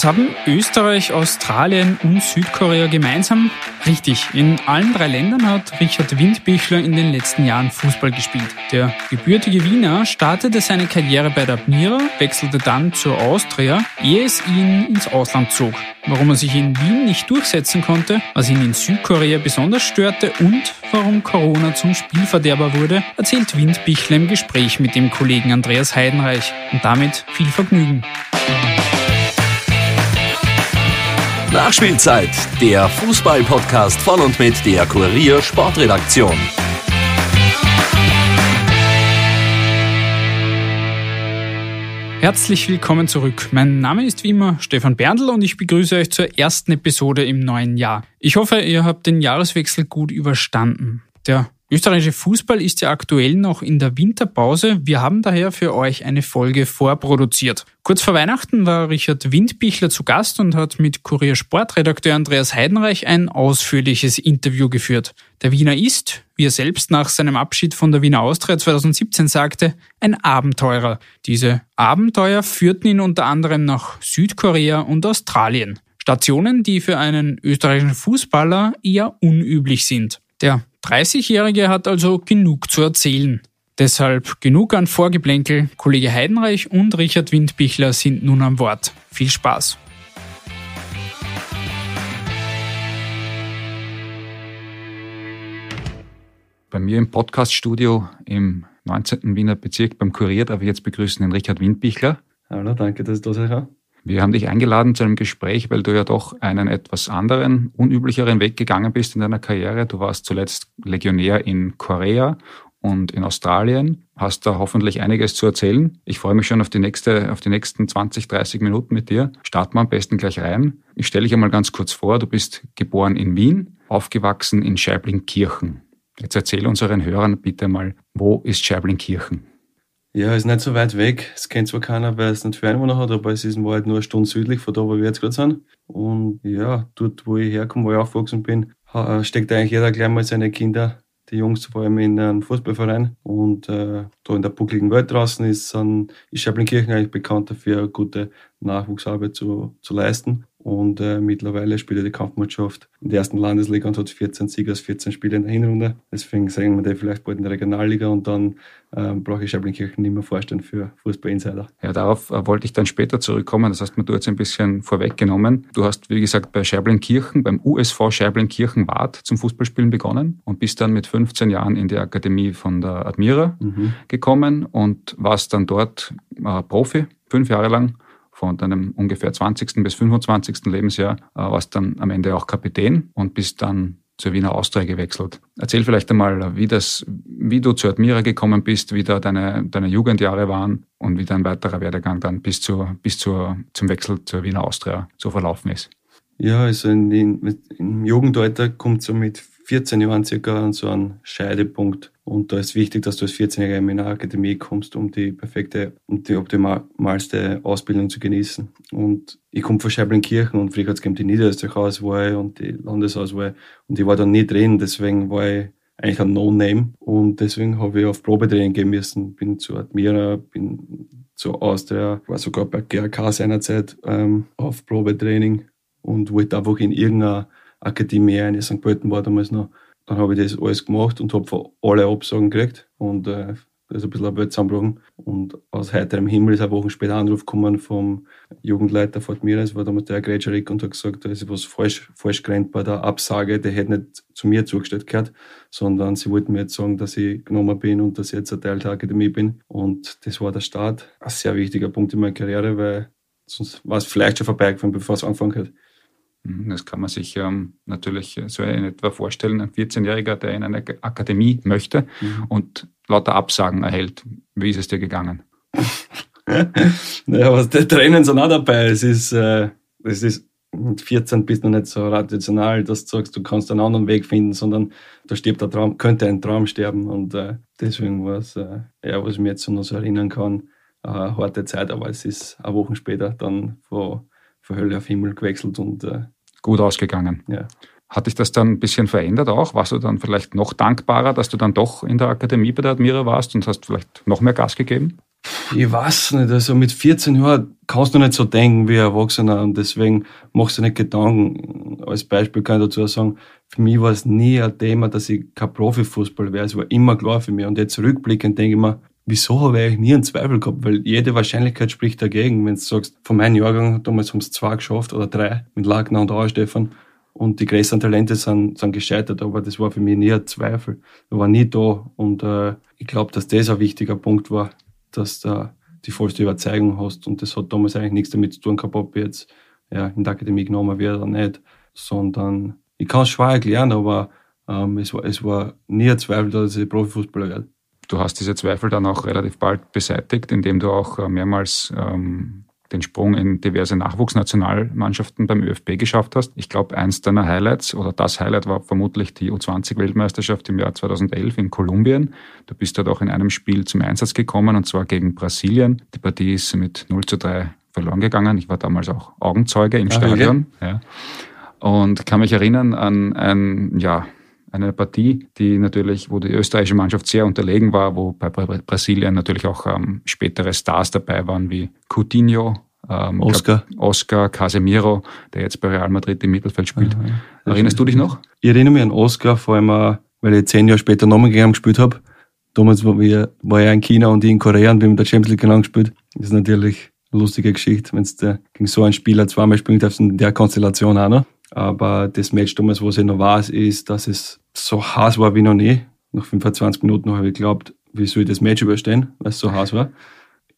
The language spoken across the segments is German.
Was haben Österreich, Australien und Südkorea gemeinsam? Richtig, in allen drei Ländern hat Richard Windbichler in den letzten Jahren Fußball gespielt. Der gebürtige Wiener startete seine Karriere bei der Admira, wechselte dann zur Austria, ehe es ihn ins Ausland zog. Warum er sich in Wien nicht durchsetzen konnte, was ihn in Südkorea besonders störte und warum Corona zum Spielverderber wurde, erzählt Windbichler im Gespräch mit dem Kollegen Andreas Heidenreich. Und damit viel Vergnügen. Nachspielzeit, der Fußball-Podcast von und mit der Kurier Sportredaktion. Herzlich willkommen zurück. Mein Name ist wie immer Stefan Berndl und ich begrüße euch zur ersten Episode im neuen Jahr. Ich hoffe, ihr habt den Jahreswechsel gut überstanden. Der österreichische Fußball ist ja aktuell noch in der Winterpause. Wir haben daher für euch eine Folge vorproduziert. Kurz vor Weihnachten war Richard Windbichler zu Gast und hat mit Kurier Sportredakteur Andreas Heidenreich ein ausführliches Interview geführt. Der Wiener ist, wie er selbst nach seinem Abschied von der Wiener Austria 2017 sagte, ein Abenteurer. Diese Abenteuer führten ihn unter anderem nach Südkorea und Australien. Stationen, die für einen österreichischen Fußballer eher unüblich sind. Der 30-Jährige hat also genug zu erzählen. Deshalb genug an Vorgeplänkel. Kollege Heidenreich und Richard Windbichler sind nun am Wort. Viel Spaß. Bei mir im Podcaststudio im 19. Wiener Bezirk beim Kurier darf ich jetzt begrüßen den Richard Windbichler. Hallo, danke, dass ich da sein kann. Wir haben dich eingeladen zu einem Gespräch, weil du ja doch einen etwas anderen, unüblicheren Weg gegangen bist in deiner Karriere. Du warst zuletzt Legionär in Korea und in Australien, hast da hoffentlich einiges zu erzählen. Ich freue mich schon auf die, nächste, auf die nächsten 20, 30 Minuten mit dir. Starten wir am besten gleich rein. Ich stelle dich einmal ganz kurz vor. Du bist geboren in Wien, aufgewachsen in Scheiblinkirchen. Jetzt erzähl unseren Hörern bitte mal, wo ist Scheiblinkirchen? Ja, ist nicht so weit weg. Es kennt zwar keiner, weil es nicht für Einwohner hat, aber es ist in Wahrheit nur eine Stunde südlich von da, wo wir jetzt gerade sind. Und ja, dort, wo ich herkomme, wo ich aufgewachsen bin, steckt eigentlich jeder gleich mal seine Kinder, die Jungs vor allem in einem Fußballverein. Und äh, da in der buckligen Welt draußen ist, ist Schäblinkirchen eigentlich bekannt dafür, gute Nachwuchsarbeit zu, zu leisten. Und äh, mittlerweile spielt er die Kampfmannschaft in der ersten Landesliga und hat 14 Siege aus 14 Spielen in der Hinrunde. Deswegen sehen wir den vielleicht bald in der Regionalliga und dann ähm, brauche ich Schäblinkirchen nicht mehr vorstellen für Fußball-Insider. Ja, darauf äh, wollte ich dann später zurückkommen. Das hast mir du jetzt ein bisschen vorweggenommen. Du hast, wie gesagt, bei Schäblinkirchen, beim USV Schäblinkirchen Wart zum Fußballspielen begonnen und bist dann mit 15 Jahren in die Akademie von der Admira mhm. gekommen und warst dann dort äh, Profi, fünf Jahre lang von deinem ungefähr 20. bis 25. Lebensjahr äh, warst dann am Ende auch Kapitän und bist dann zur Wiener Austria gewechselt. Erzähl vielleicht einmal, wie, das, wie du zur Admira gekommen bist, wie da deine, deine Jugendjahre waren und wie dein weiterer Werdegang dann bis, zur, bis zur, zum Wechsel zur Wiener Austria so verlaufen ist. Ja, also in, in, im Jugendalter kommt so mit 14 Jahren circa an so einen Scheidepunkt. Und da ist wichtig, dass du als 14-Jähriger in eine Akademie kommst, um die perfekte und die optimalste Ausbildung zu genießen. Und ich komme von Scheiblinkirchen und früher hat es die Niederösterreich-Auswahl und die Landesauswahl. Und ich war da nie drin, deswegen war ich eigentlich ein No-Name. Und deswegen habe ich auf Probetraining gehen müssen. Bin zu Admira, bin zu Austria, war sogar bei GRK seinerzeit ähm, auf Probetraining und wollte einfach in irgendeiner Akademie in St. Pölten war damals noch. Dann habe ich das alles gemacht und habe von alle Absagen gekriegt und äh, da ist ein bisschen eine Welt zusammengebrochen. Und aus heiterem Himmel ist eine Woche später ein Anruf gekommen vom Jugendleiter Fort Mira, das war damals der Grätscherik und hat gesagt, da ist was falsch, falsch gerannt bei der Absage, der hätte nicht zu mir zugestellt gehört, sondern sie wollten mir jetzt sagen, dass ich genommen bin und dass ich jetzt ein Teil der Akademie bin. Und das war der Start. Ein sehr wichtiger Punkt in meiner Karriere, weil sonst war es vielleicht schon vorbeigefahren, bevor es angefangen hat. Mhm, das kann man sich ähm, natürlich so in etwa vorstellen. Ein 14-Jähriger, der in eine Akademie möchte mhm. und lauter Absagen erhält. Wie ist es dir gegangen? naja, was die Tränen sind auch dabei. Es ist, äh, es ist mit 14 bist du noch nicht so rational, dass du sagst, du kannst einen anderen Weg finden, sondern da stirbt der Traum, könnte ein Traum sterben. Und äh, deswegen war es, äh, ja, was ich mir jetzt noch so erinnern kann, eine harte Zeit, aber es ist eine Woche später dann von, von Hölle auf Himmel gewechselt und äh, gut ausgegangen. Ja. Hat dich das dann ein bisschen verändert auch? Warst du dann vielleicht noch dankbarer, dass du dann doch in der Akademie bei der Admira warst und hast vielleicht noch mehr Gas gegeben? Ich weiß nicht, also mit 14 Jahren kannst du nicht so denken wie Erwachsener und deswegen machst du nicht Gedanken. Als Beispiel kann ich dazu sagen, für mich war es nie ein Thema, dass ich kein Profifußball wäre. Es war immer klar für mich. Und jetzt rückblickend denke ich mir, wieso habe ich eigentlich nie einen Zweifel gehabt? Weil jede Wahrscheinlichkeit spricht dagegen. Wenn du sagst, von meinem Jahrgang damals haben es zwei geschafft oder drei mit Lagner und Auer Stefan und die größten Talente sind, sind gescheitert, aber das war für mich nie ein Zweifel. Ich war nie da und äh, ich glaube, dass das ein wichtiger Punkt war, dass du die vollste Überzeugung hast und das hat damals eigentlich nichts damit zu tun gehabt, ob ich jetzt ja, in der Akademie genommen werde oder nicht, sondern ich kann es schwer erklären, aber ähm, es, war, es war nie ein Zweifel, dass ich Profifußballer werde. Du hast diese Zweifel dann auch relativ bald beseitigt, indem du auch äh, mehrmals ähm, den Sprung in diverse Nachwuchsnationalmannschaften beim ÖFB geschafft hast. Ich glaube, eins deiner Highlights oder das Highlight war vermutlich die U20-Weltmeisterschaft im Jahr 2011 in Kolumbien. Du bist dort auch in einem Spiel zum Einsatz gekommen und zwar gegen Brasilien. Die Partie ist mit 0 zu 3 verloren gegangen. Ich war damals auch Augenzeuge im ah, Stadion. Ja. Und kann mich erinnern an ein, ja, eine Partie, die natürlich, wo die österreichische Mannschaft sehr unterlegen war, wo bei Brasilien natürlich auch ähm, spätere Stars dabei waren wie Coutinho, ähm, Oscar. Oscar, Casemiro, der jetzt bei Real Madrid im Mittelfeld spielt. Aha, Erinnerst du dich noch? Ich erinnere mich an Oscar, vor allem, weil ich zehn Jahre später nochmal gegen ihn gespielt habe. Damals war, ich, war er in China und ich in Korea und wir haben der Champions League gelang gespielt. Das ist natürlich eine lustige Geschichte, wenn du gegen so einen Spieler zweimal spielen darfst in der Konstellation auch noch. Aber das Match damals, was ich noch weiß, ist, dass es so heiß war wie noch nie. Nach 25 Minuten habe ich geglaubt, wie soll ich das Match überstehen, weil es so heiß war.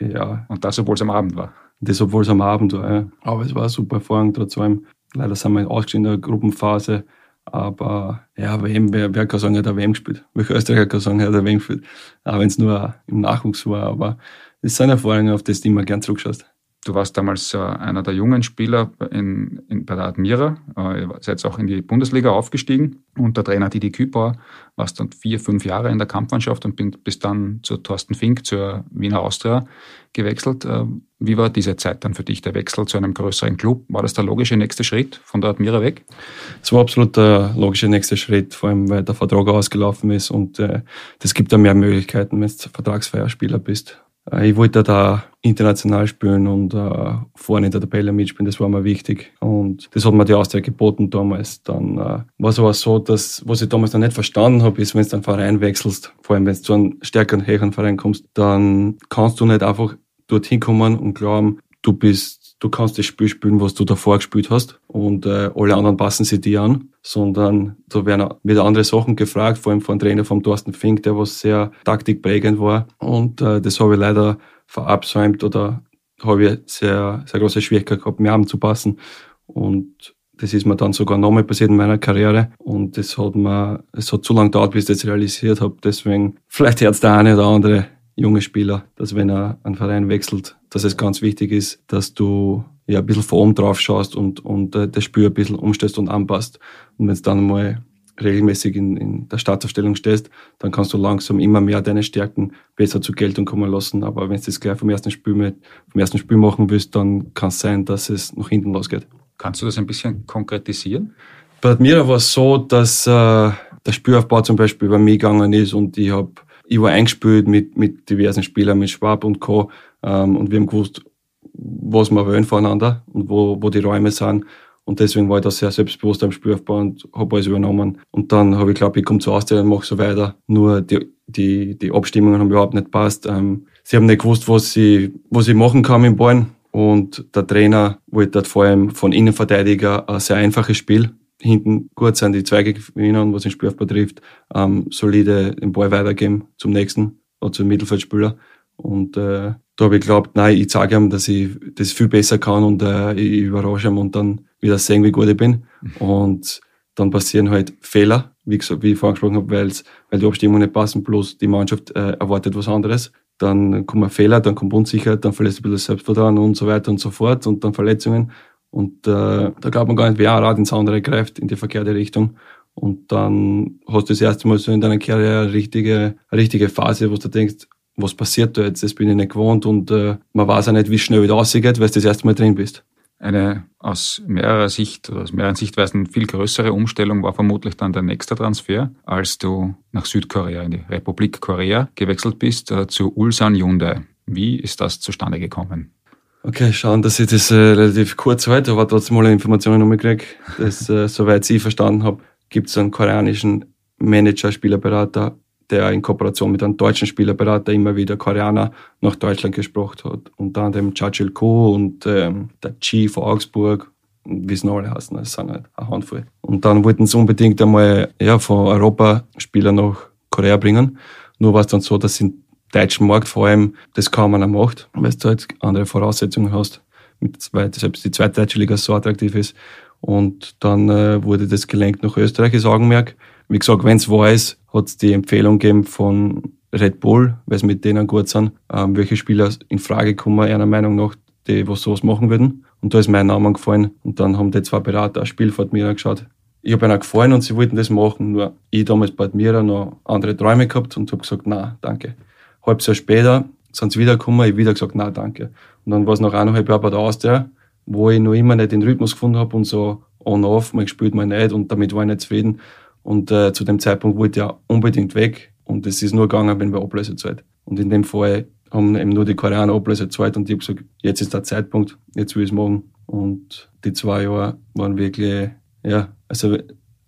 Ja. Und das, obwohl es am Abend war. Das, obwohl es am Abend war, ja. Aber es war super Erfahrung trotz allem. Leider sind wir ausgeschieden in der Gruppenphase. Aber ja, WM, wer, wer kann sagen, er hat WM gespielt? Welcher Österreicher kann sagen, er hat WM gespielt? Auch wenn es nur im Nachwuchs war. Aber es sind Erfahrungen, auf die du immer gern zurückschaust. Du warst damals äh, einer der jungen Spieler in, in, bei der Admira, äh, ihr seid auch in die Bundesliga aufgestiegen. Und der Trainer Didi Kübauer warst dann vier, fünf Jahre in der Kampfmannschaft und bin, bist dann zu Thorsten Fink, zur Wiener Austria gewechselt. Äh, wie war diese Zeit dann für dich, der Wechsel zu einem größeren Club? War das der logische nächste Schritt von der Admira weg? Es war absolut der logische nächste Schritt, vor allem weil der Vertrag ausgelaufen ist und äh, das gibt da mehr Möglichkeiten, wenn du vertragsfreier Spieler bist. Äh, ich wollte da international spielen und äh, vorne in der Tabelle mitspielen, das war mir wichtig. Und das hat mir die Austria geboten damals. Dann äh, war es aber so, dass, was ich damals noch nicht verstanden habe, ist, wenn du einen Verein wechselst, vor allem wenn du zu einem stärkeren, höheren Verein kommst, dann kannst du nicht einfach dorthin kommen und glauben, du bist du kannst das Spiel spielen, was du davor gespielt hast und äh, alle anderen passen sich dir an, sondern da werden wieder andere Sachen gefragt, vor allem von Trainer vom Thorsten Fink, der was sehr taktikprägend war. Und äh, das habe ich leider verabsäumt oder habe ich sehr, sehr große Schwierigkeit gehabt, mir anzupassen. Und das ist mir dann sogar nochmal passiert in meiner Karriere. Und das hat mir, es hat zu lange gedauert, bis ich das realisiert habe. Deswegen, vielleicht hört der eine oder andere junge Spieler, dass wenn er einen Verein wechselt, dass es ganz wichtig ist, dass du ja ein bisschen vor oben drauf schaust und, und äh, das Spiel ein bisschen umstellst und anpasst. Und wenn du dann mal regelmäßig in, in der Startaufstellung stehst, dann kannst du langsam immer mehr deine Stärken besser zur Geltung kommen lassen. Aber wenn du das gleich vom ersten Spiel mit, vom ersten Spiel machen willst, dann kann es sein, dass es nach hinten losgeht. Kannst du das ein bisschen konkretisieren? Bei Admira war es so, dass äh, der Spielaufbau zum Beispiel bei mir gegangen ist und ich habe ich war eingespielt mit, mit diversen Spielern, mit Schwab und Co. Ähm, und wir haben gewusst, was wir wollen voneinander und wo, wo die Räume sind. Und deswegen war ich da sehr selbstbewusst am Spielaufbau und habe alles übernommen. Und dann habe ich glaube ich komme zu Austria und mache so weiter. Nur die, die, die Abstimmungen haben überhaupt nicht passt. Ähm, sie haben nicht gewusst, was sie, was ich machen kann im Ballen. Und der Trainer wollte vor allem von Innenverteidiger ein sehr einfaches Spiel hinten gut sind, die Zweige gewinnen, was den Spielaufbau betrifft, ähm, solide den Ball weitergeben zum nächsten oder zum Mittelfeldspieler. Und äh, da habe ich geglaubt, nein, ich zeige ihm, dass ich das viel besser kann und äh, ich überrasche ihn und dann wieder sehen, wie gut ich bin. Und dann passieren halt Fehler, wie, gesagt, wie ich vorhin gesprochen habe, weil die Abstimmung nicht passen, bloß die Mannschaft äh, erwartet was anderes. Dann kommen Fehler, dann kommt Unsicherheit, dann verlässt ein bisschen Selbstvertrauen und so weiter und so fort und dann Verletzungen. Und äh, da glaubt man gar nicht, wer Rad ins andere greift, in die verkehrte Richtung. Und dann hast du das erste Mal so in deiner Karriere eine richtige, eine richtige Phase, wo du denkst, was passiert da jetzt? Das bin ich nicht gewohnt und äh, man weiß auch nicht, wie schnell wieder rausgeht, weil du das erste Mal drin bist. Eine aus mehrerer Sicht oder aus mehreren Sichtweisen viel größere Umstellung war vermutlich dann der nächste Transfer, als du nach Südkorea, in die Republik Korea gewechselt bist, äh, zu Ulsan Hyundai. Wie ist das zustande gekommen? Okay, schauen, dass ich das äh, relativ kurz halte, aber trotzdem mal Informationen noch kriege. Das, äh, soweit ich verstanden habe, gibt es einen koreanischen Manager, Spielerberater der in Kooperation mit einem deutschen Spielerberater immer wieder Koreaner nach Deutschland gesprochen hat. Unter anderem Chachil Ko und ähm, der Chi von Augsburg, wie es noch alle heißen, das sind halt eine Handvoll. Und dann wollten sie unbedingt einmal ja, von Europa Spieler nach Korea bringen. Nur war es dann so, dass im deutschen Markt vor allem das kaum einer macht, weil du halt andere Voraussetzungen hast, mit zwei, selbst die zweite deutsche Liga so attraktiv ist. Und dann äh, wurde das gelenkt nach Österreich, ist Augenmerk. Wie gesagt, wenn es weiß, hat es die Empfehlung gegeben von Red Bull, weil es mit denen gut sind, ähm, welche Spieler in Frage kommen, einer Meinung nach, die was sowas machen würden. Und da ist mein Name gefallen. Und dann haben die zwei Berater ein Spiel von mir angeschaut. Ich habe ihnen gefallen und sie wollten das machen. Nur ich damals bei mir noch andere Träume gehabt und habe gesagt, na, danke. Halbes Jahr später sind sie wiedergekommen, ich wieder gesagt, na, danke. Und dann war es noch eineinhalb Jahre bei der Austria, wo ich noch immer nicht den Rhythmus gefunden habe und so on-off, mal gespielt, mal nicht und damit war ich nicht zufrieden. Und äh, zu dem Zeitpunkt wollte ja unbedingt weg. Und es ist nur gegangen, wenn wir Ablöse zahlt. Und in dem Fall haben eben nur die Koreaner Ablöse zahlt und ich habe gesagt, jetzt ist der Zeitpunkt, jetzt will ich es machen. Und die zwei Jahre waren wirklich, ja, also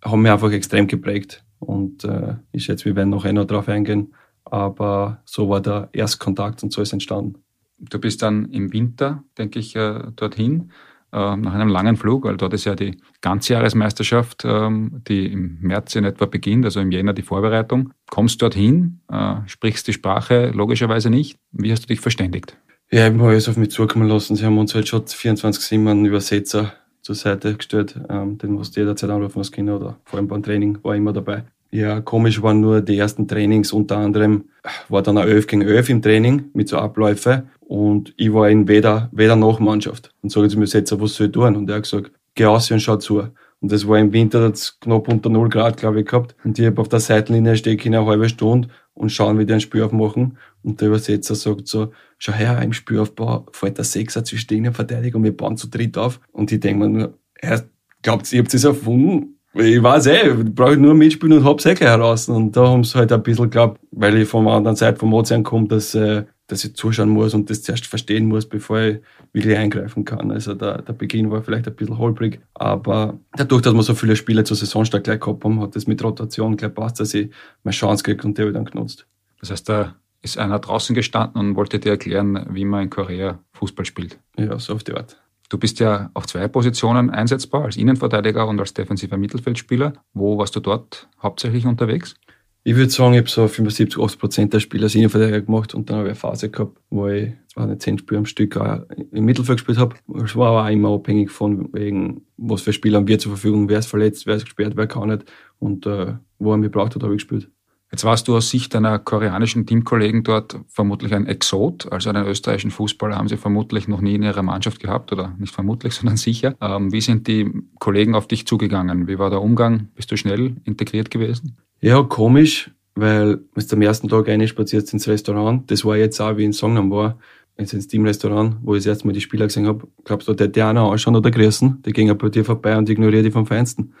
haben mich einfach extrem geprägt. Und äh, ich schätze, wir werden noch noch drauf eingehen. Aber so war der Erstkontakt und so ist entstanden. Du bist dann im Winter, denke ich, äh, dorthin. Äh, nach einem langen Flug, weil dort ist ja die Ganzjahresmeisterschaft, ähm, die im März in etwa beginnt, also im Jänner die Vorbereitung. Kommst dorthin, äh, sprichst die Sprache logischerweise nicht. Wie hast du dich verständigt? Ja, ich habe alles auf mich zukommen lassen. Sie haben uns halt schon 24-7 einen Übersetzer zur Seite gestellt, ähm, den musst du jederzeit anrufen als Kinder oder vor allem beim Training war immer dabei. Ja, komisch waren nur die ersten Trainings, unter anderem war dann ein 11 gegen 11 im Training mit so Abläufe und ich war in weder, weder noch Mannschaft. Und sagen sie mir jetzt, was soll ich tun? Und er hat gesagt, geh aus und schau zu. Und das war im Winter, das knapp unter 0 Grad, glaube ich, gehabt. Und ich habe auf der Seitenlinie stehe ich eine halbe Stunde und schauen, wie die ein Spiel aufmachen. Und der Übersetzer sagt so, schau her, im Spielaufbau fällt der Sechser zwischen der Innenverteidigung und wir bauen zu dritt auf. Und ich denke mir nur, er glaubt, ihr habt es erfunden? Ich weiß eh, brauche ich nur mitspielen und hab's eh gleich heraus. Und da haben sie halt ein bisschen geglaubt, weil ich von der anderen Seite vom Ozean komme, dass, äh, dass ich zuschauen muss und das zuerst verstehen muss, bevor ich wirklich eingreifen kann. Also der, der Beginn war vielleicht ein bisschen holprig, aber dadurch, dass wir so viele Spiele zur Saisonstart gleich gehabt haben, hat das mit Rotation gleich passt, dass ich meine Chance gekriegt und die habe ich dann genutzt. Das heißt, da ist einer draußen gestanden und wollte dir erklären, wie man in Korea Fußball spielt. Ja, so auf die Art. Du bist ja auf zwei Positionen einsetzbar, als Innenverteidiger und als defensiver Mittelfeldspieler. Wo warst du dort hauptsächlich unterwegs? Ich würde sagen, ich habe so 75, 80 Prozent der Spiele als Innenverteidiger gemacht und dann habe ich eine Phase gehabt, wo ich zwar nicht zehn Spiele am Stück im Mittelfeld gespielt habe. Es war aber auch immer abhängig von wegen, was für Spieler haben wir zur Verfügung, wer ist verletzt, wer ist gesperrt, wer kann nicht. Und äh, wo er mich braucht hat, habe ich gespielt. Jetzt warst du aus Sicht deiner koreanischen Teamkollegen dort vermutlich ein Exot. Also einen österreichischen Fußballer haben sie vermutlich noch nie in ihrer Mannschaft gehabt oder nicht vermutlich, sondern sicher. Ähm, wie sind die Kollegen auf dich zugegangen? Wie war der Umgang? Bist du schnell integriert gewesen? Ja, komisch, weil du am ersten Tag reinspaziert ins Restaurant, das war jetzt auch wie in Songnam war, jetzt ins Teamrestaurant, wo ich das erste Mal die Spieler gesehen habe, glaubst du, der der einer anschauen oder grüßen, der ging bei dir vorbei und ignoriert die vom Feinsten.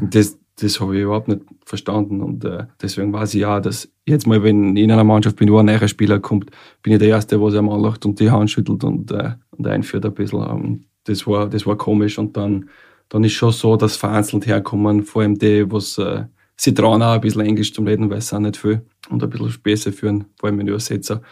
das, das habe ich überhaupt nicht verstanden und äh, deswegen weiß ich ja, dass jetzt mal, wenn ich in einer Mannschaft bin, wo ein neuer Spieler kommt, bin ich der Erste, der sich einmal lacht und die Hand schüttelt und, äh, und einführt ein bisschen. Und das war, das war komisch und dann, dann ist schon so, dass vereinzelt herkommen, vor allem die, was äh, sie trauen auch ein bisschen Englisch zum Reden, weil es auch nicht viel und ein bisschen Späße führen, vor allem mit Übersetzer.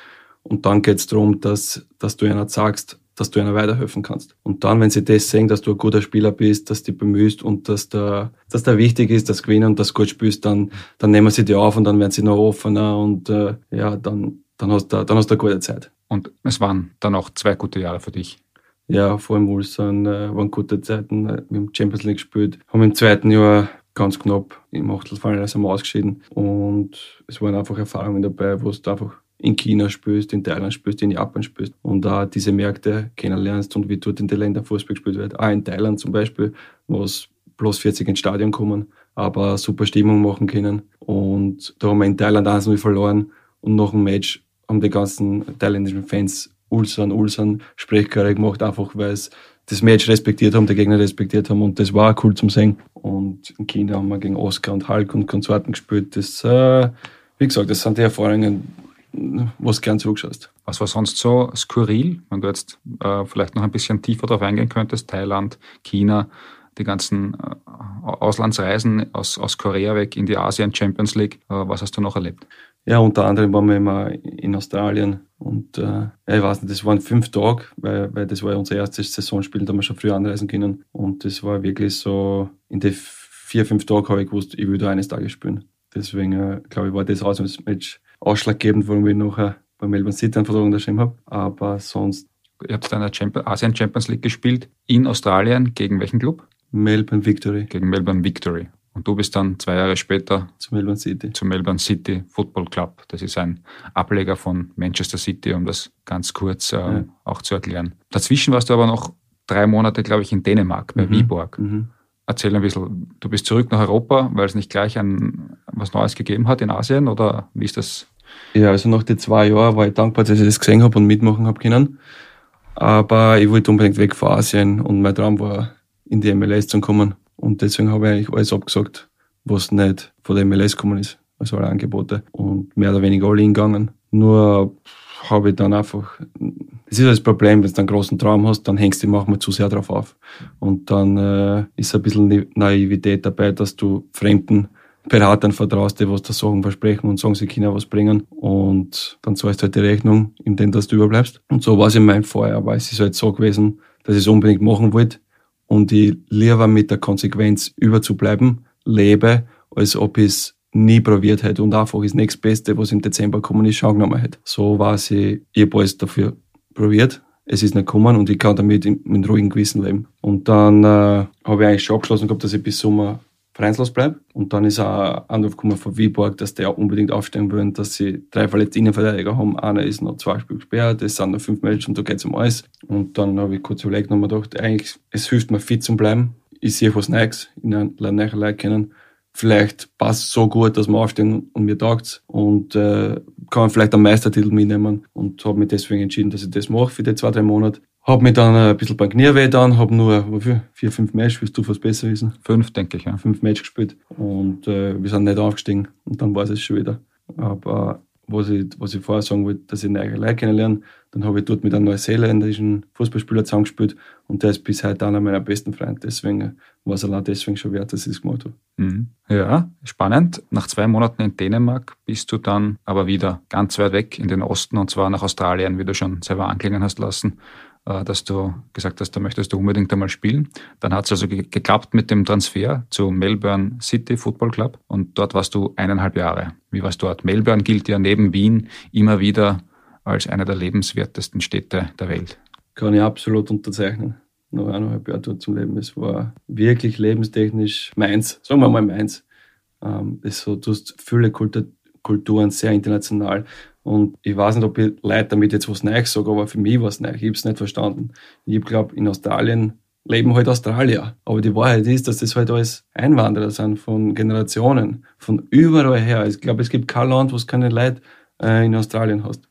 Und dann geht es darum, dass, dass du einer sagst, dass du einer weiterhelfen kannst. Und dann, wenn sie das sehen, dass du ein guter Spieler bist, dass du dich bemühst und dass da, dass da wichtig ist, dass du gewinnen und dass du gut spielst, dann, dann nehmen sie dir auf und dann werden sie noch offener und äh, ja, dann, dann hast du, dann hast du eine gute Zeit. Und es waren dann auch zwei gute Jahre für dich. Ja, vor allem Ulsan äh, waren gute Zeiten. Wir haben Champions League gespielt, haben im zweiten Jahr ganz knapp im Achtelfinale sind wir ausgeschieden. Und es waren einfach Erfahrungen dabei, wo du einfach in China spielst, in Thailand spielst, in Japan spielst und da diese Märkte kennenlernst und wie dort in den Ländern Fußball gespielt wird. Auch in Thailand zum Beispiel, wo es bloß 40 ins Stadion kommen, aber super Stimmung machen können. Und da haben wir in Thailand 1 verloren und nach dem Match haben die ganzen thailändischen Fans Ulsan, Ulsan Sprechchöre gemacht, einfach weil es das Match respektiert haben, der Gegner respektiert haben und das war cool zum sehen. Und in China haben wir gegen Oscar und Hulk und Konsorten gespielt. Das, äh, wie gesagt, das sind die Erfahrungen, was gern zugeschaust. Was war sonst so skurril, wenn du jetzt äh, vielleicht noch ein bisschen tiefer darauf eingehen könntest? Thailand, China, die ganzen äh, Auslandsreisen aus, aus Korea weg in die Asien Champions League. Äh, was hast du noch erlebt? Ja, unter anderem waren wir immer in Australien und äh, ich weiß nicht, das waren fünf Tage, weil, weil das war ja unser erstes Saisonspiel, da haben wir schon früh anreisen können. Und das war wirklich so, in den vier, fünf Tagen habe ich gewusst, ich will da eines Tages spielen. Deswegen, äh, glaube ich, war das Auswärtsmatch ausschlaggebend, warum ich nachher bei Melbourne City einen Vertrag unterschrieben habe. Aber sonst. Ihr habt dann Champions, Asien Champions League gespielt in Australien. Gegen welchen Club? Melbourne Victory. Gegen Melbourne Victory. Und du bist dann zwei Jahre später zu Melbourne City. Zu Melbourne City Football Club. Das ist ein Ableger von Manchester City, um das ganz kurz äh, ja. auch zu erklären. Dazwischen warst du aber noch drei Monate, glaube ich, in Dänemark, bei mhm. Viborg. Mhm. Erzähl ein bisschen, du bist zurück nach Europa, weil es nicht gleich ein, was Neues gegeben hat in Asien oder wie ist das? Ja, also nach den zwei Jahren war ich dankbar, dass ich das gesehen habe und mitmachen habe können. Aber ich wollte unbedingt weg von Asien und mein Traum war, in die MLS zu kommen. Und deswegen habe ich eigentlich alles abgesagt, was nicht von der MLS gekommen ist. Also alle Angebote. Und mehr oder weniger alle hingegangen. Nur habe ich dann einfach, das ist das Problem, wenn du einen großen Traum hast, dann hängst du manchmal zu sehr drauf auf. Und dann äh, ist ein bisschen Naivität dabei, dass du fremden Beratern vertraust, die was da sagen, versprechen und sagen, sie können was bringen. Und dann zahlst du halt die Rechnung, in dem dass du überbleibst. Und so war es in meinem Fall. Aber es ist halt so gewesen, dass ich es unbedingt machen wollte und ich lieber mit der Konsequenz überzubleiben lebe, als ob ich es nie probiert hätte und einfach das nächstbeste, was im Dezember kommen ist, schon genommen hätte. So war sie, alles dafür probiert. Es ist nicht gekommen und ich kann damit mit ruhigem Gewissen leben. Und dann äh, habe ich eigentlich schon abgeschlossen gehabt, dass ich bis Sommer vereinslos bleibe. Und dann ist auch ein Anruf gekommen von Viborg, dass der unbedingt aufstehen wollen, dass sie drei verletzte Innenverteidiger haben. Einer ist noch zwei Spiele gesperrt, es sind noch fünf Matches und da geht es um alles. Und dann habe ich kurz überlegt und mir gedacht, eigentlich, es hilft mir fit zu bleiben. Ich sehe was Neues, ich lerne neue Leute kennen. Vielleicht passt es so gut, dass wir aufstehen und mir taugt und äh, kann vielleicht einen Meistertitel mitnehmen. Und habe mich deswegen entschieden, dass ich das mache für die zwei, drei Monate. Hab mich dann ein bisschen beim Knie weh dann, hab nur wofür, vier, fünf Matches, willst du fast besser wissen? Fünf, denke ich, ja. Fünf Matches gespielt und äh, wir sind nicht aufgestiegen und dann war es schon wieder. Aber was ich, was ich vorher sagen wollte, dass ich neue Leute kennenlerne, dann habe ich dort mit einem neuseeländischen Fußballspieler zusammengespielt und der ist bis heute einer meiner besten Freunde. Deswegen war es allein deswegen schon wert, dass ich es gemacht habe. Mhm. Ja, spannend. Nach zwei Monaten in Dänemark bist du dann aber wieder ganz weit weg in den Osten und zwar nach Australien, wie du schon selber anklingen hast lassen. Äh, dass du gesagt hast, da möchtest du unbedingt einmal spielen. Dann hat es also geklappt mit dem Transfer zu Melbourne City Football Club und dort warst du eineinhalb Jahre. Wie warst du dort? Melbourne gilt ja neben Wien immer wieder als eine der lebenswertesten Städte der Welt. Kann ich absolut unterzeichnen. Noch eineinhalb Jahre dort zum Leben. Es war wirklich lebenstechnisch meins, sagen wir mal meins. Ähm, ist so, du hast viele Kulturen, sehr international. Und ich weiß nicht, ob ich Leute damit jetzt was Neues sage, aber für mich war es neu. Ich habe es nicht verstanden. Ich glaube, in Australien leben halt Australier. Aber die Wahrheit ist, dass das halt alles Einwanderer sind von Generationen, von überall her. Ich glaube, es gibt kein Land, wo es keine Leute äh, in Australien hast.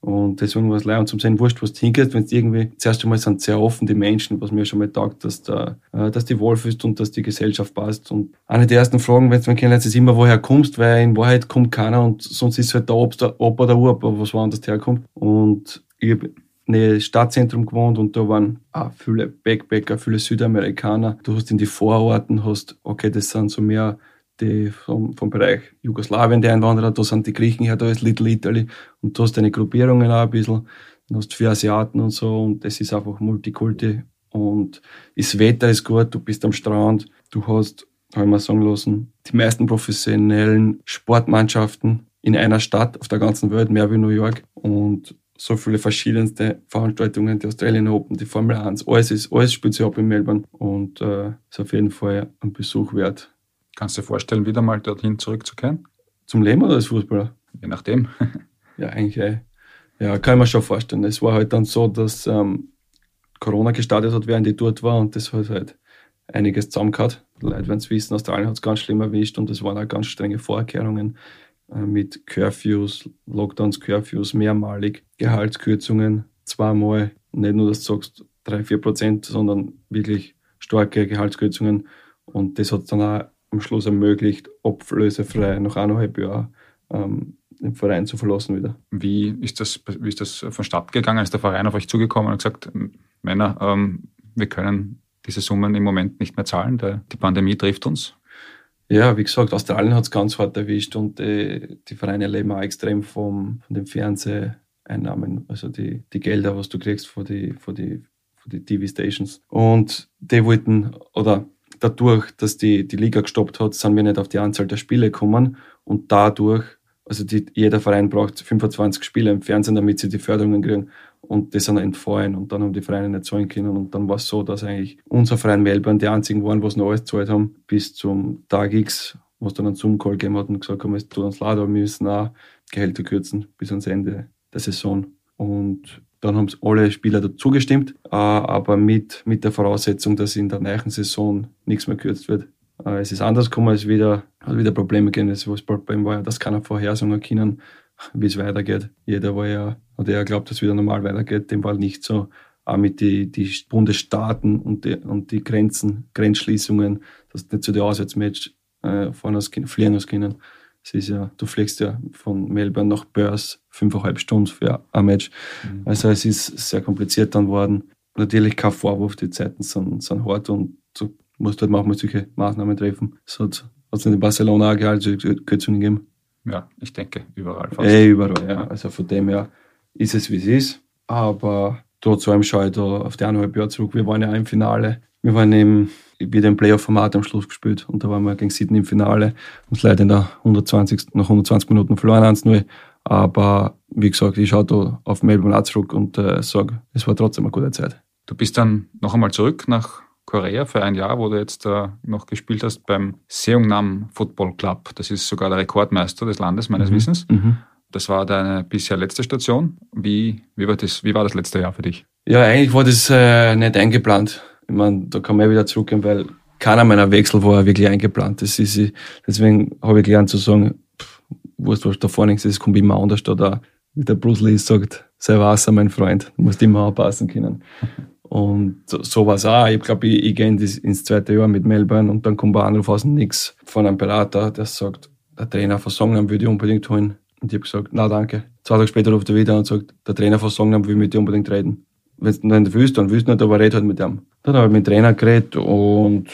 Und deswegen war es leid und zum Sehen wurscht, was du hingehst, wenn es irgendwie, zuerst einmal sind sehr offen die Menschen, was mir schon mal taugt, dass, da, äh, dass die wohlfühlst und dass die Gesellschaft passt. Und eine der ersten Fragen, wenn du mich kennenlernst, ist immer, woher kommst, weil in Wahrheit kommt keiner und sonst ist es halt der Opa, Opa oder Opa, was woanders herkommt. Und ich habe Nähe Stadtzentrum gewohnt und da waren auch viele Backpacker, viele Südamerikaner. Du hast in die Vororten, hast, okay, das sind so mehr die vom, vom Bereich Jugoslawien, die Einwanderer, da sind die Griechen her, da ist Little Italy. Und du hast deine Gruppierungen auch ein bisschen, du hast vier Asiaten und so. Und das ist einfach Multikulti. Und das Wetter ist gut, du bist am Strand, du hast, habe ich mal sagen lassen, die meisten professionellen Sportmannschaften in einer Stadt auf der ganzen Welt, mehr wie New York. Und so viele verschiedenste Veranstaltungen, die Australian Open, die Formel 1, alles, ist, alles spielt sich ab in Melbourne. Und äh, ist auf jeden Fall ein Besuch wert. Kannst du dir vorstellen, wieder mal dorthin zurückzukehren? Zum Leben oder als Fußballer? Je nachdem. ja, eigentlich, ja, kann ich mir schon vorstellen. Es war halt dann so, dass ähm, Corona gestartet hat, während ich dort war und das hat halt einiges zusammengehauen. Die Leute werden es wissen, Australien hat es ganz schlimm erwischt und es waren auch ganz strenge Vorkehrungen äh, mit Curfews, Lockdowns, Curfews, mehrmalig, Gehaltskürzungen, zweimal, nicht nur, dass du sagst, drei, vier Prozent, sondern wirklich starke Gehaltskürzungen. Und das hat dann auch am Schluss ermöglicht, ablösefrei nach eineinhalb Jahren ähm, den Verein zu verlassen wieder. Wie ist das, wie ist das vonstatten gegangen? Ist der Verein auf euch zugekommen und gesagt, Männer, ähm, wir können diese Summen im Moment nicht mehr zahlen, der, die Pandemie trifft uns? Ja, wie gesagt, Australien hat es ganz hart erwischt und die, die Vereine leben auch extrem vom, von den Fernseheinnahmen, also die, die Gelder, was du kriegst von die, von die, von die TV-Stations. Und die wollten, oder dadurch, dass die, die Liga gestoppt hat, sind wir nicht auf die Anzahl der Spiele gekommen. Und dadurch, also die, jeder Verein braucht 25 Spiele im Fernsehen, damit sie die Förderungen kriegen. Und das sind entfallen. Und dann haben die Vereine nicht zahlen können. Und dann war es so, dass eigentlich unser Verein Melbourne die einzigen waren, was noch alles gezahlt haben, bis zum Tag X, was dann einen Zoom-Call gegeben hat und gesagt haben, es tut uns leid, aber wir müssen auch Gehälter kürzen bis ans Ende der Saison. Und dann haben alle Spieler dazu gestimmt, äh, aber mit, mit der Voraussetzung, dass in der neuen Saison nichts mehr gekürzt wird. Äh, es ist anders gekommen, es wieder, hat wieder Probleme gegeben. Das Problem war ja, dass keiner vorhersagen können, wie es weitergeht. Jeder war ja, hat ja geglaubt, dass es wieder normal weitergeht. Dem war nicht so. Auch mit die, die Bundesstaaten und die, und die Grenzen, Grenzschließungen, dass nicht zu den Auswärtsmatch äh, fahren aus, fliegen. Es ist ja, du fliegst ja von Melbourne nach Perth fünfeinhalb Stunden für ein Match. Mhm. Also es ist sehr kompliziert dann worden. Natürlich kein Vorwurf, die Zeiten sind, sind hart und du musst halt manchmal solche Maßnahmen treffen. Es hat es in Barcelona auch Gehaltskürzungen gegeben. Ja, ich denke, überall fast. Eh, überall, ja. Also von dem her ist es, wie es ist. Aber trotzdem schaue ich da auf die eineinhalb Jahre zurück. Wir waren ja im Finale. Wir waren im, wieder im Playoff-Format am Schluss gespielt und da waren wir gegen Sydney im Finale. Uns leider in der 120, nach 120 Minuten verloren 1-0. Aber wie gesagt, ich schaue da auf Melbourne auch zurück und äh, sage, es war trotzdem eine gute Zeit. Du bist dann noch einmal zurück nach Korea für ein Jahr, wo du jetzt äh, noch gespielt hast beim Seongnam Football Club. Das ist sogar der Rekordmeister des Landes meines mhm. Wissens. Mhm. Das war deine bisher letzte Station. Wie, wie, war das, wie war das letzte Jahr für dich? Ja, eigentlich war das äh, nicht eingeplant. Ich meine, da kann man wieder zurückgehen, weil keiner meiner Wechsel war wirklich eingeplant. Das ist, deswegen habe ich gelernt zu sagen, pff, wurscht, was da vorne ist, es kommt immer anders da. Wie der Bruce Lee sagt, sei Wasser, mein Freund. Du musst immer aufpassen können. Und so war es auch. Ich glaube, ich, ich gehe in ins zweite Jahr mit Melbourne und dann kommt ein Anruf aus dem von einem Berater, der sagt, der Trainer von Songnam würde ich unbedingt holen. Und ich habe gesagt, na danke. Zwei Tage später ruft er wieder und sagt, der Trainer von Songnam will mit dir unbedingt reden. Wenn du nicht willst, dann willst du nicht, aber red halt mit ihm. Dann habe ich mit dem Trainer geredet und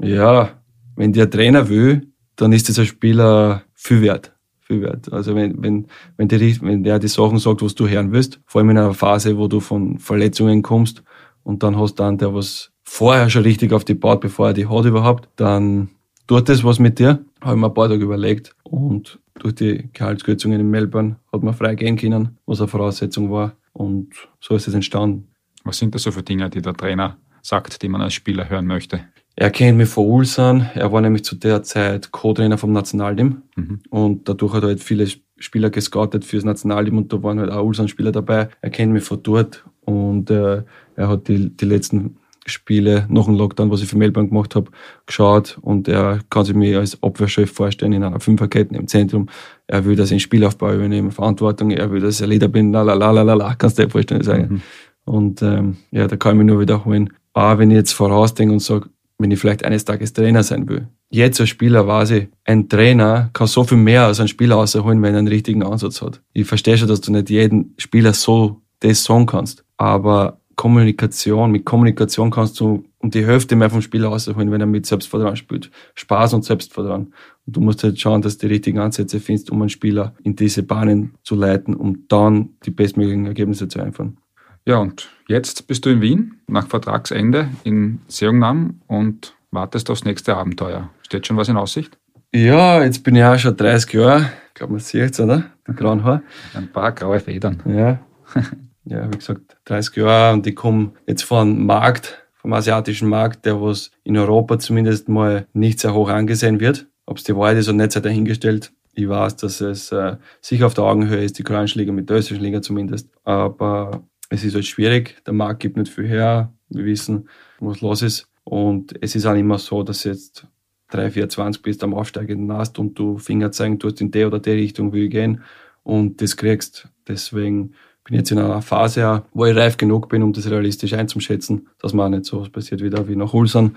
ja, wenn der Trainer will, dann ist dieser Spieler viel wert viel wert. Also wenn, wenn, wenn, die, wenn der die Sachen sagt, was du hören willst, vor allem in einer Phase, wo du von Verletzungen kommst und dann hast du einen, der was vorher schon richtig auf die baut, bevor er die hat überhaupt, dann tut das was mit dir. Habe ich mir ein paar Tage überlegt und durch die Gehaltskürzungen in Melbourne hat man frei gehen können, was eine Voraussetzung war. Und so ist es entstanden. Was sind das so für Dinge, die der Trainer sagt, die man als Spieler hören möchte? Er kennt mich von Ulsan. Er war nämlich zu der Zeit Co-Trainer vom Nationalteam. Mhm. Und dadurch hat er halt viele Spieler gescoutet fürs Nationalteam und da waren halt auch Ulsan-Spieler dabei. Er kennt mich von dort und äh, er hat die, die letzten Spiele nach dem Lockdown, was ich für Melbourne gemacht habe, geschaut und er kann sich mir als Abwehrchef vorstellen in einer Fünferkette im Zentrum. Er will, dass ich einen Spielaufbau übernehme, Verantwortung, er will, dass ich ein Leader bin, la la la la la, kannst du dir vorstellen sagen. Mhm. Und ähm, ja, da kann ich mich nur wiederholen. Aber wenn ich jetzt vorausdenke und sage, wenn ich vielleicht eines Tages Trainer sein will. Jetzt als Spieler weiß ich, ein Trainer kann so viel mehr als ein Spieler rausholen, wenn er einen richtigen Ansatz hat. Ich verstehe schon, dass du nicht jeden Spieler so das sagen kannst. Aber Kommunikation, mit Kommunikation kannst du um die Hälfte mehr vom Spieler rausholen, wenn er mit Selbstvertrauen spielt. Spaß und Selbstvertrauen. Und du musst halt schauen, dass du die richtigen Ansätze findest, um einen Spieler in diese Bahnen zu leiten, um dann die bestmöglichen Ergebnisse zu einfahren. Ja, und jetzt bist du in Wien nach Vertragsende in Seongnam und wartest aufs nächste Abenteuer. Steht schon was in Aussicht? Ja, jetzt bin ich auch schon 30 Jahre glaube, man sieht es, oder? Der grauen Haar. Ein paar graue Federn. Ja. ja, wie gesagt, 30 Jahre und ich komme jetzt von Markt, vom asiatischen Markt, der was in Europa zumindest mal nicht sehr hoch angesehen wird. Ob es die Wahrheit ist oder nicht, sei dahingestellt. Ich weiß, dass es äh, sicher auf der Augenhöhe ist, die koreanische Liga mit der österreichischen Liga zumindest. Aber es ist halt schwierig. Der Markt gibt nicht viel her. Wir wissen, was los ist. Und es ist auch immer so, dass jetzt 3, 4, 20 bist am aufsteigenden Ast und du Finger zeigen, du hast in der oder der Richtung will gehen und das kriegst. Deswegen bin ich jetzt in einer Phase, wo ich reif genug bin, um das realistisch einzuschätzen, dass mir auch nicht so was passiert wieder wie nach Ulsan.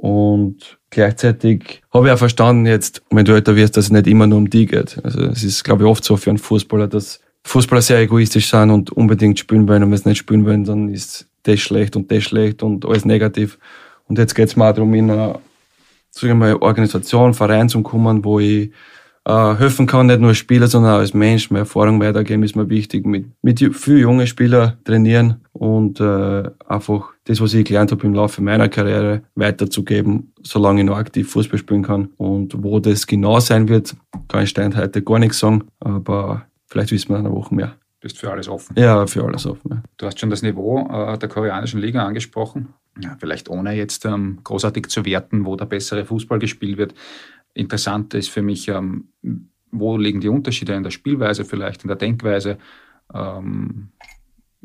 Und gleichzeitig habe ich auch verstanden jetzt, wenn du älter wirst, dass es nicht immer nur um die geht. Also es ist, glaube ich, oft so für einen Fußballer, dass Fußballer sehr egoistisch sind und unbedingt spielen wollen. Und wenn sie nicht spielen wollen, dann ist das schlecht und das schlecht und alles negativ. Und jetzt geht es mir auch darum, in einer sag ich mal, Organisation, Verein zu kommen, wo ich äh, helfen kann, nicht nur als Spieler, sondern auch als Mensch. Meine Erfahrung weitergeben ist mir wichtig. Mit, mit vielen jungen Spielern trainieren und äh, einfach das, was ich gelernt habe im Laufe meiner Karriere, weiterzugeben, solange ich noch aktiv Fußball spielen kann. Und wo das genau sein wird, kann ich Stand heute gar nichts sagen, aber vielleicht wissen wir in einer Woche mehr. Bist für alles offen? Ja, für alles offen. Ja. Du hast schon das Niveau äh, der koreanischen Liga angesprochen. Ja, vielleicht ohne jetzt ähm, großartig zu werten, wo der bessere Fußball gespielt wird. Interessant ist für mich, ähm, wo liegen die Unterschiede in der Spielweise, vielleicht in der Denkweise. Ähm,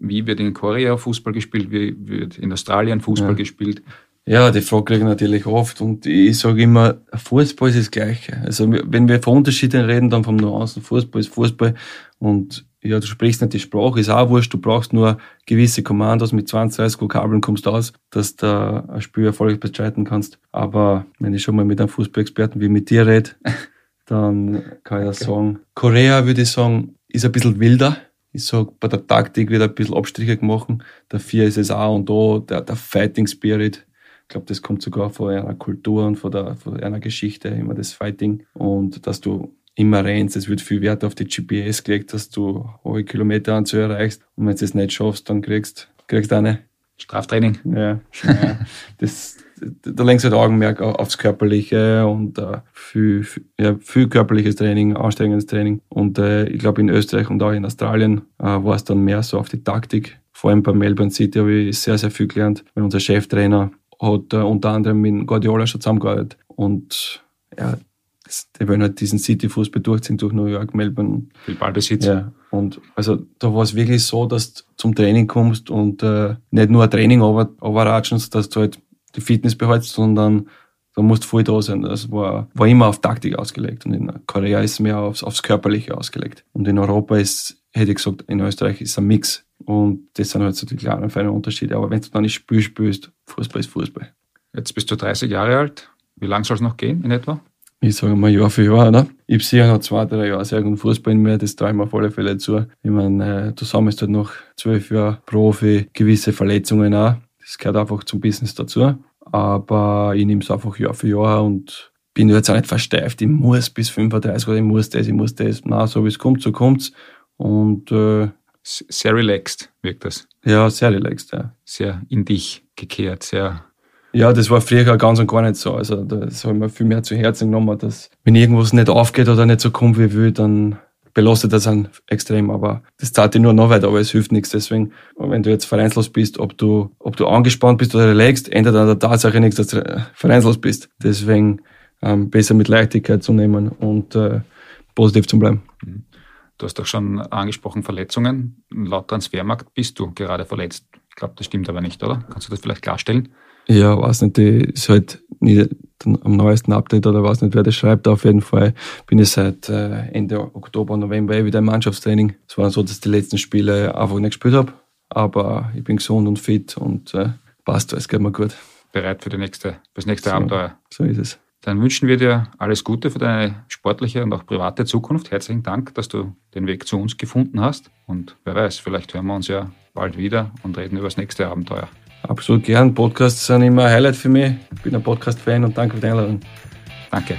wie wird in Korea Fußball gespielt, wie wird in Australien Fußball ja. gespielt? Ja, die Frage kriege ich natürlich oft und ich sage immer, Fußball ist das Gleiche. Also wenn wir von Unterschieden reden, dann vom Nuancen, Fußball ist Fußball und ja, du sprichst nicht die Sprache, ist auch wurscht, du brauchst nur gewisse Kommandos mit 20, 30 Vokabeln kommst aus, dass du ein Spiel erfolgreich bestreiten kannst. Aber wenn ich schon mal mit einem Fußballexperten wie mit dir rede, dann kann ich das okay. sagen. Korea würde ich sagen, ist ein bisschen wilder. Ich sag, bei der Taktik wird ein bisschen Abstriche gemacht. Dafür ist es auch und da der, der Fighting Spirit ich glaube, das kommt sogar von einer Kultur und von, der, von einer Geschichte, immer das Fighting. Und dass du immer rennst, es wird viel Wert auf die GPS gelegt, dass du hohe Kilometeranzahl erreichst. Und wenn du es nicht schaffst, dann kriegst du eine. Straftraining. Ja, ja. das, da lenkst du halt Augenmerk aufs Körperliche und äh, viel, viel, ja, viel körperliches Training, anstrengendes Training. Und äh, ich glaube, in Österreich und auch in Australien äh, war es dann mehr so auf die Taktik. Vor allem bei Melbourne City habe ich sehr, sehr viel gelernt, weil unser Cheftrainer hat äh, unter anderem mit Guardiola schon zusammengearbeitet. Und ja, die wollen halt diesen City-Fußball durchziehen durch New York, Melbourne. Viel Ballbesitz. Ja, und also da war es wirklich so, dass du zum Training kommst und äh, nicht nur ein Training overratschst, dass du halt die Fitness behältst, sondern da musst du voll da sein. Das war, war immer auf Taktik ausgelegt. Und in Korea ist es mehr aufs, aufs Körperliche ausgelegt. Und in Europa ist, hätte ich gesagt, in Österreich ist ein Mix. Und das sind halt so die kleinen feinen Unterschiede. Aber wenn du dann nicht Spiel spielst, Fußball ist Fußball. Jetzt bist du 30 Jahre alt. Wie lange soll es noch gehen in etwa? Ich sage mal Jahr für Jahr, oder? Ich habe sicher noch zwei, drei Jahre sehr guten Fußball in mir, das traue ich mir auf alle Fälle zu. Ich meine, äh, du sammelst halt noch zwölf Jahre Profi, gewisse Verletzungen auch. Das gehört einfach zum Business dazu. Aber ich nehme es einfach Jahr für Jahr und bin jetzt auch nicht versteift. Ich muss bis 35 oder ich muss das, ich muss das. Na, so wie es kommt, so kommt's. Und äh, sehr relaxed wirkt das. Ja, sehr relaxed, ja. Sehr in dich gekehrt, sehr. Ja, das war früher ganz und gar nicht so. Also das habe ich mir viel mehr zu Herzen genommen, dass wenn irgendwas nicht aufgeht oder nicht so kommt, wie ich will, dann belastet das einen extrem. Aber das zahlt dir nur noch weiter, aber es hilft nichts. Deswegen, wenn du jetzt vereinslos bist, ob du, ob du angespannt bist oder relaxed, ändert an der Tatsache nichts, dass du vereinslos bist. Deswegen ähm, besser mit Leichtigkeit zu nehmen und äh, positiv zu bleiben. Mhm. Du hast doch schon angesprochen Verletzungen. Laut Transfermarkt bist du gerade verletzt. Ich glaube, das stimmt aber nicht, oder? Kannst du das vielleicht klarstellen? Ja, weiß nicht, die ist halt nie am neuesten Update oder weiß nicht, wer das schreibt. Auf jeden Fall bin ich seit äh, Ende Oktober, November eh wieder im Mannschaftstraining. Es war so, dass ich die letzten Spiele einfach nicht gespielt habe. Aber ich bin gesund und fit und äh, passt, es geht mir gut. Bereit für, die nächste, das nächste so, Abenteuer. So ist es. Dann wünschen wir dir alles Gute für deine sportliche und auch private Zukunft. Herzlichen Dank, dass du den Weg zu uns gefunden hast. Und wer weiß, vielleicht hören wir uns ja bald wieder und reden über das nächste Abenteuer. Absolut gern. Podcasts sind immer ein Highlight für mich. Ich bin ein Podcast-Fan und danke für die Einladung. Danke.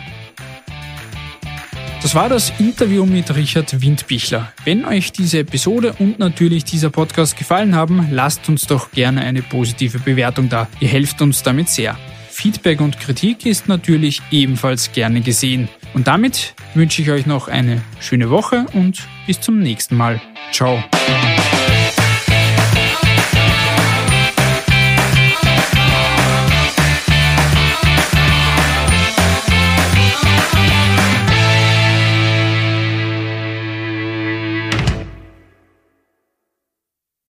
Das war das Interview mit Richard Windbichler. Wenn euch diese Episode und natürlich dieser Podcast gefallen haben, lasst uns doch gerne eine positive Bewertung da. Ihr helft uns damit sehr. Feedback und Kritik ist natürlich ebenfalls gerne gesehen. Und damit wünsche ich euch noch eine schöne Woche und bis zum nächsten Mal. Ciao.